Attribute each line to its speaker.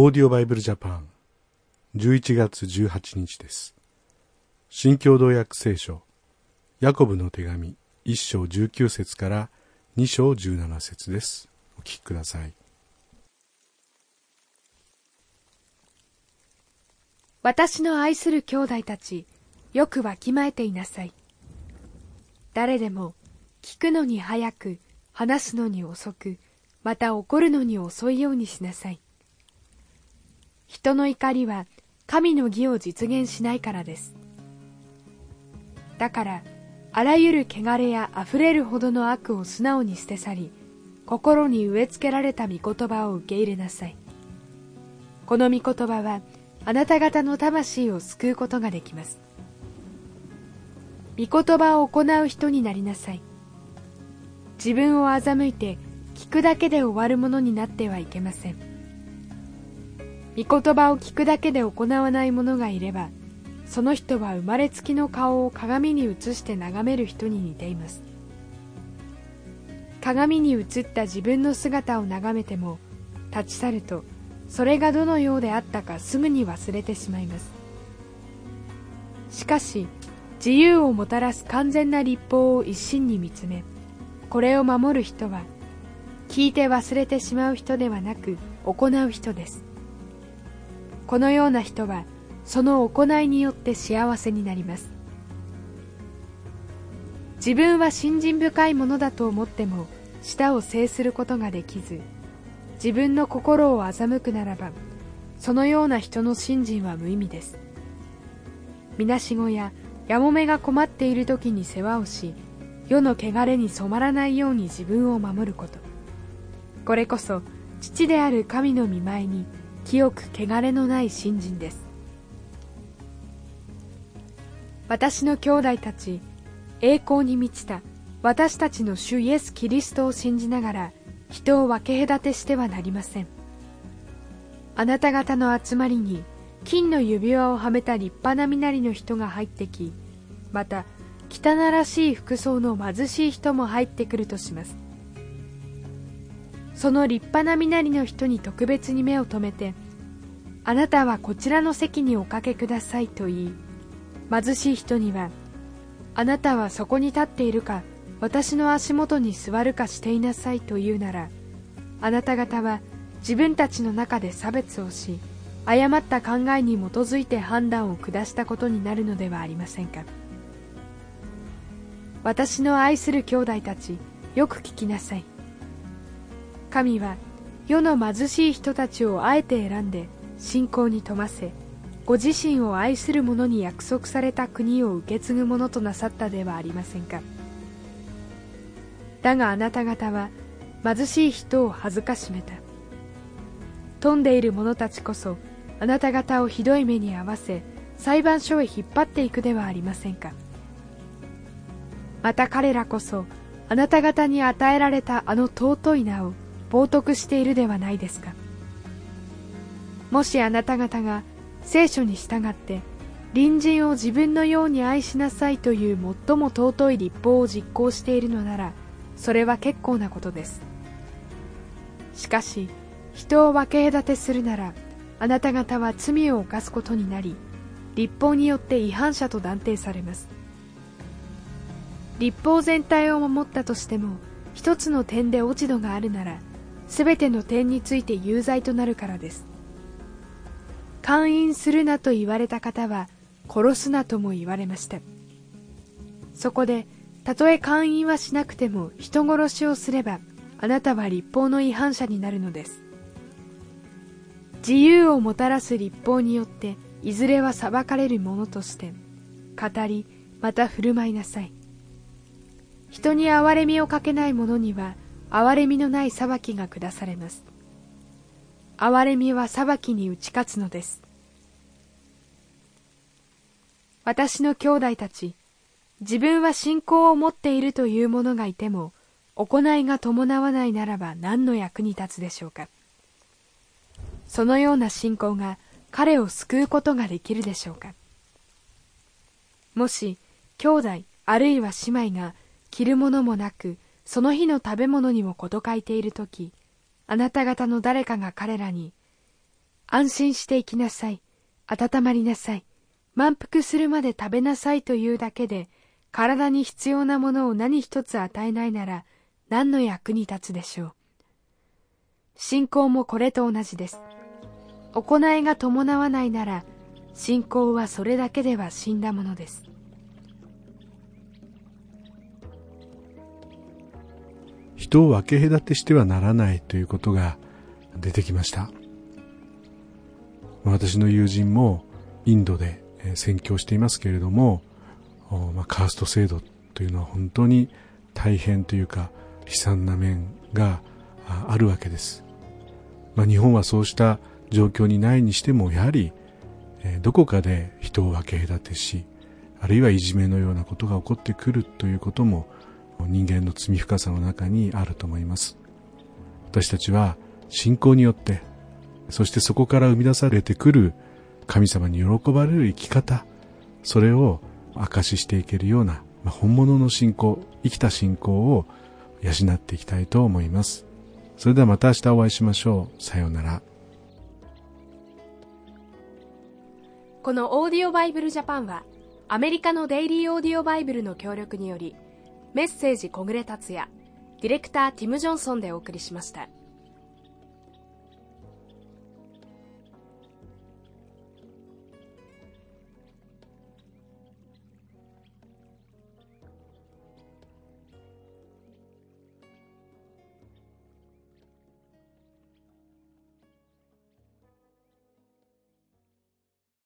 Speaker 1: オーディオバイブルジャパン11月18日です。新共同訳聖書。ヤコブの手紙。1章19節から2章17節です。お聞きください。
Speaker 2: 私の愛する兄弟たちよくわきまえていなさい。誰でも聞くのに早く話すのに遅くまた怒るのに遅いようにしなさい。人の怒りは神の義を実現しないからです。だからあらゆる汚れやあふれるほどの悪を素直に捨て去り心に植え付けられた御言葉を受け入れなさい。この御言葉はあなた方の魂を救うことができます。御言葉を行う人になりなさい。自分を欺いて聞くだけで終わるものになってはいけません。御言葉を聞くだけで行わない者がいればその人は生まれつきの顔を鏡に映して眺める人に似ています。鏡に映った自分の姿を眺めても立ち去るとそれがどのようであったかすぐに忘れてしまいます。しかし自由をもたらす完全な立法を一心に見つめこれを守る人は聞いて忘れてしまう人ではなく行う人です。このような人はその行いによって幸せになります。自分は信心深いものだと思っても舌を制することができず自分の心を欺くならばそのような人の信心は無意味です。みなしごややもめが困っている時に世話をし世の汚れに染まらないように自分を守ること。これこそ父である神の見舞いに清く汚れのない信心です。私の兄弟たち栄光に満ちた私たちの主イエス・キリストを信じながら人を分け隔てしてはなりません。あなた方の集まりに金の指輪をはめた立派な身なりの人が入ってきまた汚らしい服装の貧しい人も入ってくるとします。その立派な身なりの人に特別に目を留めてあなたはこちらの席におかけくださいと言い貧しい人にはあなたはそこに立っているか私の足元に座るかしていなさいと言うならあなた方は自分たちの中で差別をし誤った考えに基づいて判断を下したことになるのではありませんか。私の愛する兄弟たちよく聞きなさい。神は世の貧しい人たちをあえて選んで信仰に富ませご自身を愛する者に約束された国を受け継ぐものとなさったではありませんか。だがあなた方は貧しい人を恥ずかしめた。富んでいる者たちこそあなた方をひどい目に遭わせ裁判所へ引っ張っていくではありませんか。また彼らこそあなた方に与えられたあの尊い名を冒涜しているではないですか。もしあなた方が聖書に従って隣人を自分のように愛しなさいという最も尊い立法を実行しているのならそれは結構なことです。しかし人を分け隔てするならあなた方は罪を犯すことになり立法によって違反者と断定されます。立法全体を守ったとしても一つの点で落ち度があるなら全ての点について有罪となるからです。勧誘するなと言われた方は殺すなとも言われました。そこでたとえ勧誘はしなくても人殺しをすればあなたは立法の違反者になるのです。自由をもたらす立法によっていずれは裁かれるものとして語りまた振る舞いなさい。人に憐れみをかけない者には憐れみのない裁きが下されます。憐れみは裁きに打ち勝つのです。私の兄弟たち自分は信仰を持っているという者がいても行いが伴わないならば何の役に立つでしょうか。そのような信仰が彼を救うことができるでしょうか。もし兄弟あるいは姉妹が着るものもなくその日の食べ物にも事欠いている時あなた方の誰かが彼らに安心して生きなさい。温まりなさい。満腹するまで食べなさいというだけで、体に必要なものを何一つ与えないなら、何の役に立つでしょう。信仰もこれと同じです。行いが伴わないなら、信仰はそれだけでは死んだものです。
Speaker 1: 人を分け隔てしてはならないということが出てきました。私の友人もインドで宣教していますけれども、まあ、カースト制度というのは本当に大変というか悲惨な面があるわけです。まあ、日本はそうした状況にないにしてもやはり、どこかで人を分け隔てしあるいはいじめのようなことが起こってくるということも人間の罪深さの中にあると思います。私たちは信仰によってそしてそこから生み出されてくる神様に喜ばれる生き方それを証ししていけるような、本物の信仰生きた信仰を養っていきたいと思います。それではまた明日お会いしましょう。さようなら。
Speaker 2: このオーディオバイブルジャパンはアメリカのデイリーオーディオバイブルの協力によりメッセージ小暮達也ディレクターティム・ジョンソンでお送りしました。